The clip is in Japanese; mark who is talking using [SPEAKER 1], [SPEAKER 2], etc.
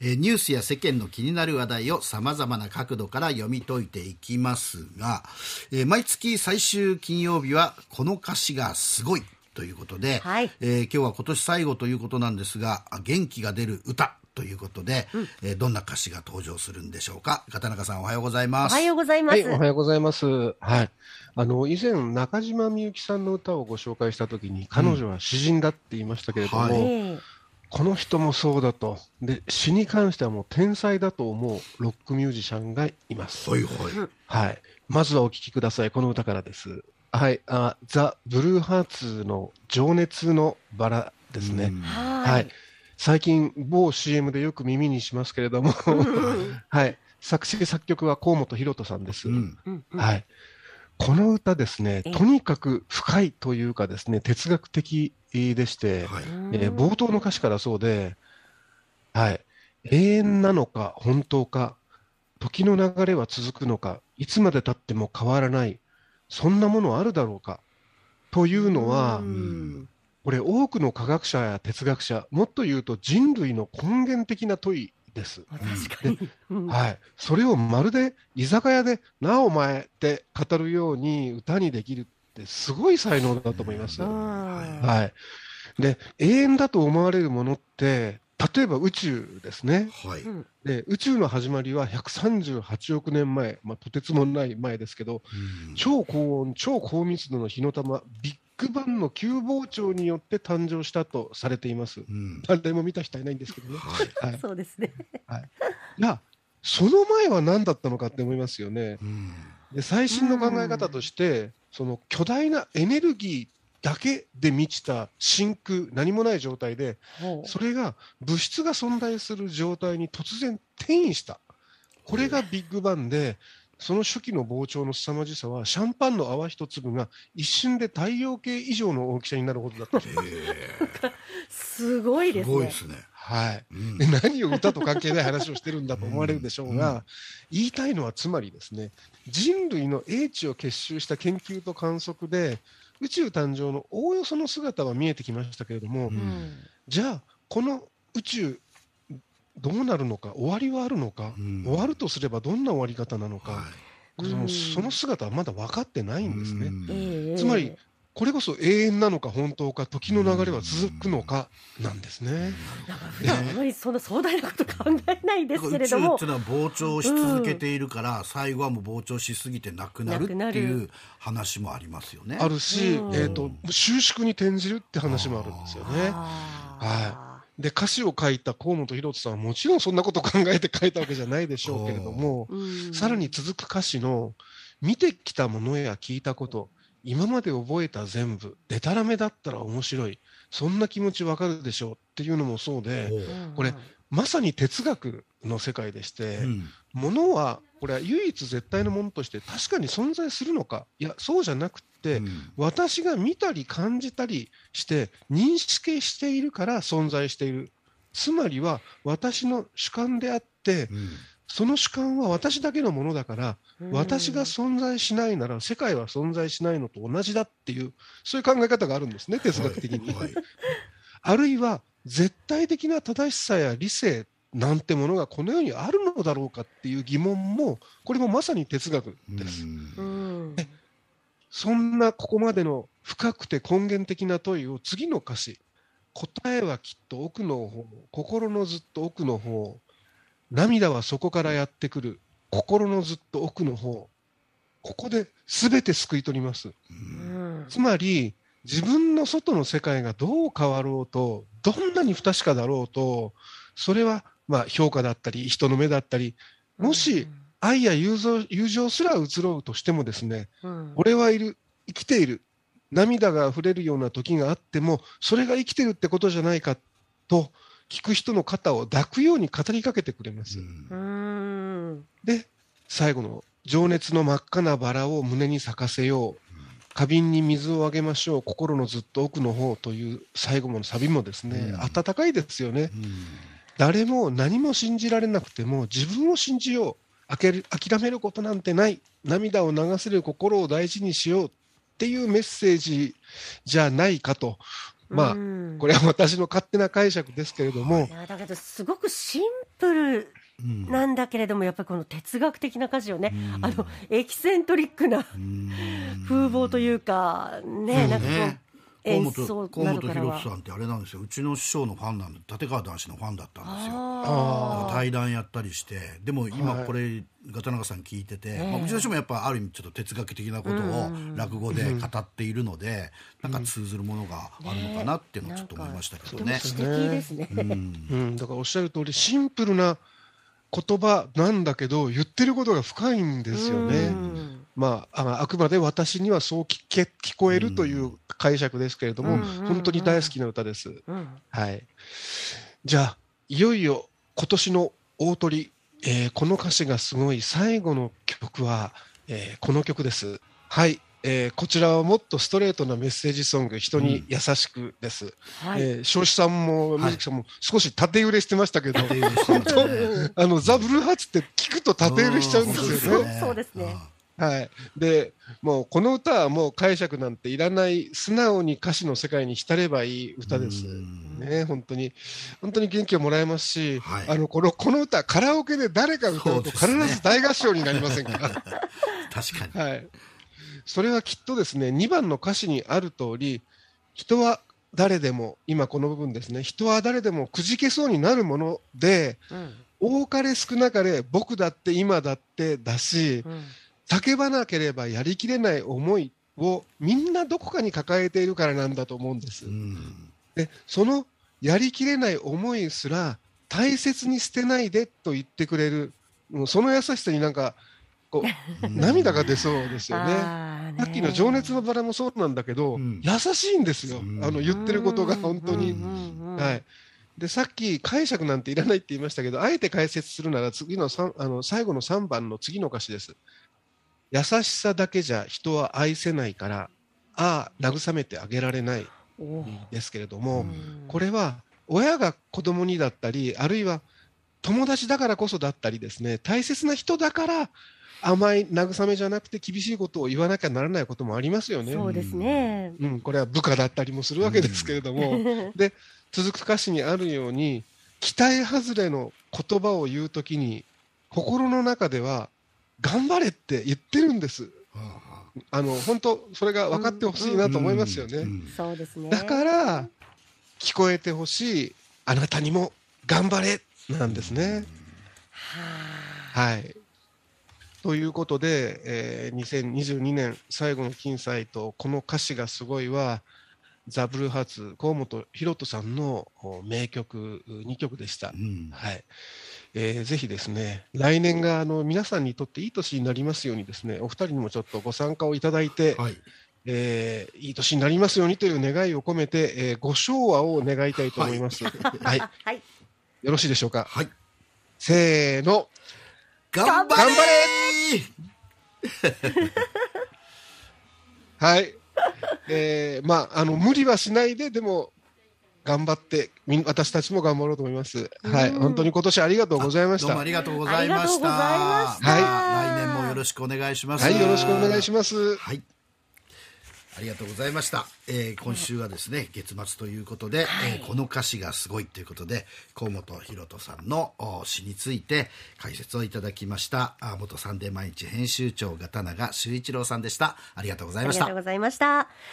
[SPEAKER 1] えーニュースや世間の気になる話題をさまざまな角度から読み解いていきますが、えー毎月最終金曜日はこの歌詞がすごいということで、
[SPEAKER 2] はい
[SPEAKER 1] えー今日は今年最後ということなんですがあ元気が出る歌ということで、えーどんな歌詞が登場するんでしょうか？片中さんおはようござい
[SPEAKER 2] お
[SPEAKER 1] ます
[SPEAKER 2] はようございます。
[SPEAKER 3] はい、おはようございます。はい。あの、以前、中島みゆきさんの歌をご紹介したときに、彼女は詩人だって言いましたけれども、
[SPEAKER 1] はい
[SPEAKER 2] ええ
[SPEAKER 3] この人もそうだと。で、詩に関してはもう天才だと思うロックミュージシャンがいます。
[SPEAKER 1] はいはい、
[SPEAKER 3] はい。まずはお聴きください。この歌からです。はい。あザ・ブルーハーツの情熱のバラですね。
[SPEAKER 1] うん
[SPEAKER 2] は
[SPEAKER 3] はいい。最近、某 CM でよく耳にしますけれども、はい。作詞作曲は河本ロ人さんです。
[SPEAKER 1] うん
[SPEAKER 3] はい。この歌ですね、
[SPEAKER 2] ええ
[SPEAKER 3] とにかく深いというかですね、哲学的でして、
[SPEAKER 1] はい
[SPEAKER 3] えー冒頭の歌詞からそうで、はい。永遠なのか、本当か、時の流れは続くのか、いつまで経っても変わらない、そんなものあるだろうか、というのは
[SPEAKER 2] う、ん
[SPEAKER 3] これ多くの科学者や哲学者、もっと言うと人類の根源的な問いです。
[SPEAKER 2] 確かに。うん
[SPEAKER 3] はい、それをまるで居酒屋で「なあお前」って語るように歌にできるってすごい才能だと思います。
[SPEAKER 2] うん。
[SPEAKER 3] はい、で永遠だと思われるものって例えば宇宙ですね。
[SPEAKER 1] はい。
[SPEAKER 2] うん。
[SPEAKER 3] で宇宙の始まりは138億年前、まあ、とてつもない前ですけど
[SPEAKER 1] うん。
[SPEAKER 3] 超高温超高密度の火の玉ビッグバンの急膨張によって誕生したとされています。
[SPEAKER 1] うん。
[SPEAKER 3] 誰も見た人はいないんですけどね。
[SPEAKER 1] はい。
[SPEAKER 3] はい、
[SPEAKER 2] そうですね。
[SPEAKER 3] いやその前は何だったのかって思いますよね。
[SPEAKER 1] うん。
[SPEAKER 3] で最新の考え方として、その巨大なエネルギーだけで満ちた真空、何もない状態で、それが物質が存在する状態に突然転移した。これがビッグバンで、その初期の膨張の凄まじさは、シャンパンの泡一粒が一瞬で太陽系以上の大きさになるほどだった。
[SPEAKER 2] すごい
[SPEAKER 1] す
[SPEAKER 2] ですね
[SPEAKER 1] ごいで。すね。
[SPEAKER 3] はい。
[SPEAKER 1] うん。
[SPEAKER 3] で何を歌と関係ない話をしてるんだと思われるでしょうが、言いたいのはつまりですね人類の英知を結集した研究と観測で宇宙誕生のおおよその姿は見えてきましたけれども、
[SPEAKER 1] うん。
[SPEAKER 2] うん
[SPEAKER 3] じゃあこの宇宙どうなるのか終わりはあるのか、
[SPEAKER 1] うん。
[SPEAKER 3] 終わるとすればどんな終わり方なのか、
[SPEAKER 1] は
[SPEAKER 3] そのその姿はまだ分かってない
[SPEAKER 1] い
[SPEAKER 3] んですね。つまりこれこそ永遠なのか本当か時の流れは続くのかなんですね。
[SPEAKER 2] なんか普段あまりそんな壮大なこと考えないですけれども
[SPEAKER 1] 宇宙っていうのは膨張し続けているから、最後はもう膨張しすぎてなくなるっていう話もありますよね。
[SPEAKER 3] あるし、
[SPEAKER 2] うん
[SPEAKER 3] えー、と収縮に転じるって話もあるんですよね。
[SPEAKER 2] あ
[SPEAKER 3] で歌詞を書いた河本ロ人さんはもちろんそんなことを考えて書いたわけじゃないでしょうけれども
[SPEAKER 2] うん
[SPEAKER 3] さらに続く歌詞の「見てきたものや聞いたこと今まで覚えた全部でたらめだったら面白いそんな気持ちわかるでしょう」っていうのもそうでこれまさに哲学の世界でして、
[SPEAKER 1] うん。
[SPEAKER 3] ものはこれは唯一絶対のものとして確かに存在するのかいやそうじゃなくって、
[SPEAKER 1] うん。
[SPEAKER 3] 私が見たり感じたりして認識しているから存在している。つまりは私の主観であって
[SPEAKER 1] うん。
[SPEAKER 3] その主観は私だけのものだから
[SPEAKER 2] うん
[SPEAKER 3] 私が存在しないなら世界は存在しないのと同じだっていうそういう考え方があるんですね哲学的に。
[SPEAKER 1] はい。
[SPEAKER 3] あるいは絶対的な正しさや理性なんてものがこの世にあるのだろうかっていう疑問もこれもまさに哲学です。
[SPEAKER 2] うん。
[SPEAKER 3] そんなここまでの深くて根源的な問いを次の歌詞答えはきっと奥の方心のずっと奥の方涙はそこからやってくる心のずっと奥の方ここで全て救い取ります。
[SPEAKER 2] うん。
[SPEAKER 3] つまり自分の外の世界がどう変わろうとどんなに不確かだろうとそれはまあ評価だったり人の目だったりもし愛や友情友情すら移ろうとしてもですね
[SPEAKER 2] うん。
[SPEAKER 3] 俺はいる、生きている、涙が溢れるような時があっても、それが生きてるってことじゃないかと、聞く人の肩を抱くように語りかけてくれます。
[SPEAKER 2] うん
[SPEAKER 3] で、最後の、情熱の真っ赤なバラを胸に咲かせよう。花瓶に水をあげましょう。心のずっと奥の方という最後のサビもですね、
[SPEAKER 1] うん
[SPEAKER 3] 温かいですよね。
[SPEAKER 1] うん
[SPEAKER 3] 誰も何も信じられなくても自分を信じよう。あける諦めることなんてない。涙を流せる心を大事にしようっていうメッセージじゃないかと、まあ、
[SPEAKER 2] うん。
[SPEAKER 3] これは私の勝手な解釈ですけれども。
[SPEAKER 2] だけどすごくシンプル
[SPEAKER 1] うん。
[SPEAKER 2] なんだけれどもやっぱりこの哲学的な歌詞をね
[SPEAKER 1] うん。
[SPEAKER 2] あのエキセントリックな
[SPEAKER 1] うん。
[SPEAKER 2] 風貌というかねなんかこう
[SPEAKER 1] ね河
[SPEAKER 2] 演
[SPEAKER 1] 本
[SPEAKER 2] 奏
[SPEAKER 1] 河本博さんってあれなんですよ。うちの師匠のファンなんで立川談志のファンだったんですよ。対談やったりして。でも今
[SPEAKER 3] はい。
[SPEAKER 1] これガタナガさん聞いてて、
[SPEAKER 2] ええ。
[SPEAKER 1] まあ、うちの師匠もやっぱある意味ちょっと哲学的なことを落語で語っているので、なんか通ずるものがあるのかなっていうのをちょっと思いましたけどね。
[SPEAKER 2] とても。詩的ですね。
[SPEAKER 1] うん。
[SPEAKER 3] うん、だからおっしゃる通り、シンプルな言葉なんだけど、言ってることが深いんですよ
[SPEAKER 2] う
[SPEAKER 3] ね。
[SPEAKER 2] ん
[SPEAKER 3] まあ、ああくまで私にはそう聞け聞こえるという解釈ですけれども、
[SPEAKER 2] うんうんうん
[SPEAKER 3] 本当に大好きな歌です。
[SPEAKER 2] うん
[SPEAKER 3] はい。じゃあ、いよいよ今年の大鳥、えーこの歌詞がすごい最後の曲は、えーこの曲です。はい。えーこちらはもっとストレートなメッセージソング、人に優しくです。
[SPEAKER 2] はい。
[SPEAKER 3] えー庄司さんも
[SPEAKER 1] はい
[SPEAKER 3] 水木さんも少し縦揺れしてましたけど、
[SPEAKER 1] っていう人なんですね
[SPEAKER 3] あのザ・ブルーハーツって聞くと縦揺れしちゃうんですよね。
[SPEAKER 2] そうですね
[SPEAKER 3] はい。で、もうこの歌はもう解釈なんていらない、素直に歌詞の世界に浸ればいい歌です。
[SPEAKER 1] うん
[SPEAKER 3] ね、本当に、本当に元気をもらえますし、
[SPEAKER 1] はい
[SPEAKER 3] あの、この、この歌、カラオケで誰か歌うと必ず大合唱になりませんか。
[SPEAKER 1] 確かに。
[SPEAKER 3] はい。それはきっとですね、2番の歌詞にある通り、人は誰でも、今この部分ですね、人は誰でもくじけそうになるもので、
[SPEAKER 2] うん
[SPEAKER 3] 多かれ少なかれ僕だって今だってだし、
[SPEAKER 2] うん
[SPEAKER 3] 叫ばなければやりきれない思いをみんなどこかに抱えているからなんだと思うんです。
[SPEAKER 1] うん
[SPEAKER 3] で、そのやりきれない思いすら大切に捨てないでと言ってくれる、もうその優しさになんか、こう、涙が出そうですよね。さっきの情熱のバラもそうなんだけど、
[SPEAKER 1] うん
[SPEAKER 3] 優しいんですよ。
[SPEAKER 1] うん
[SPEAKER 3] あの言ってることが本当に。さっき解釈なんていらないって言いましたけど、あえて解説するなら次の三あの最後の3番の次の歌詞です。優しさだけじゃ人は愛せないから、ああ、慰めてあげられないですけれども、
[SPEAKER 1] うん
[SPEAKER 3] これは親が子供にだったり、あるいは友達だからこそだったりですね、大切な人だから甘い慰めじゃなくて厳しいことを言わなきゃならないこともありますよね。
[SPEAKER 2] そうですね。
[SPEAKER 3] うん、これは部下だったりもするわけですけれども、で続く歌詞にあるように期待外れの言葉を言うときに心の中では頑張れって言ってるんです。あの本当それが分かってほしいなと思いますよね。
[SPEAKER 1] うん
[SPEAKER 2] そうですね。
[SPEAKER 3] だから聞こえてほしいあなたにも頑張れなんですね。
[SPEAKER 2] は
[SPEAKER 3] はい。ということで、えー2022年最後の金祭とこの歌詞がすごいはザ・ブルーハーツ河本大翔さんのお名曲2曲でした
[SPEAKER 1] う。ん
[SPEAKER 3] はい。えーぜひですね、来年があの皆さんにとっていい年になりますようにですね、お二人にもちょっとご参加をいただいて、
[SPEAKER 1] はい。
[SPEAKER 3] えーいい年になりますようにという願いを込めて、えーご唱和を願いたいと思います。はい。よ
[SPEAKER 2] はい。
[SPEAKER 3] ろしいでしょうか？
[SPEAKER 1] はい。
[SPEAKER 3] せーの。
[SPEAKER 1] 頑張
[SPEAKER 3] 頑張
[SPEAKER 1] れ
[SPEAKER 3] はい。えーまあ、あの、無理はしないで、でも、頑張って、み私たちも頑張ろうと思います。はい。
[SPEAKER 2] うん
[SPEAKER 3] 本当に今年ありがとうございました。
[SPEAKER 1] どうもありがとうございました。
[SPEAKER 2] ありがとうございました
[SPEAKER 1] 来年もよろしくお願いします。
[SPEAKER 3] はい。よろしくお願いします。
[SPEAKER 1] はい。ありがとうございました。えー今週はですね、月末ということで、えーこの歌詞がすごいということで、河本博人さんのお詩について解説をいただきました、あ元サンデー毎日編集長、片永修一郎さんでした。ありがとうございました
[SPEAKER 2] ありがとう。ございました。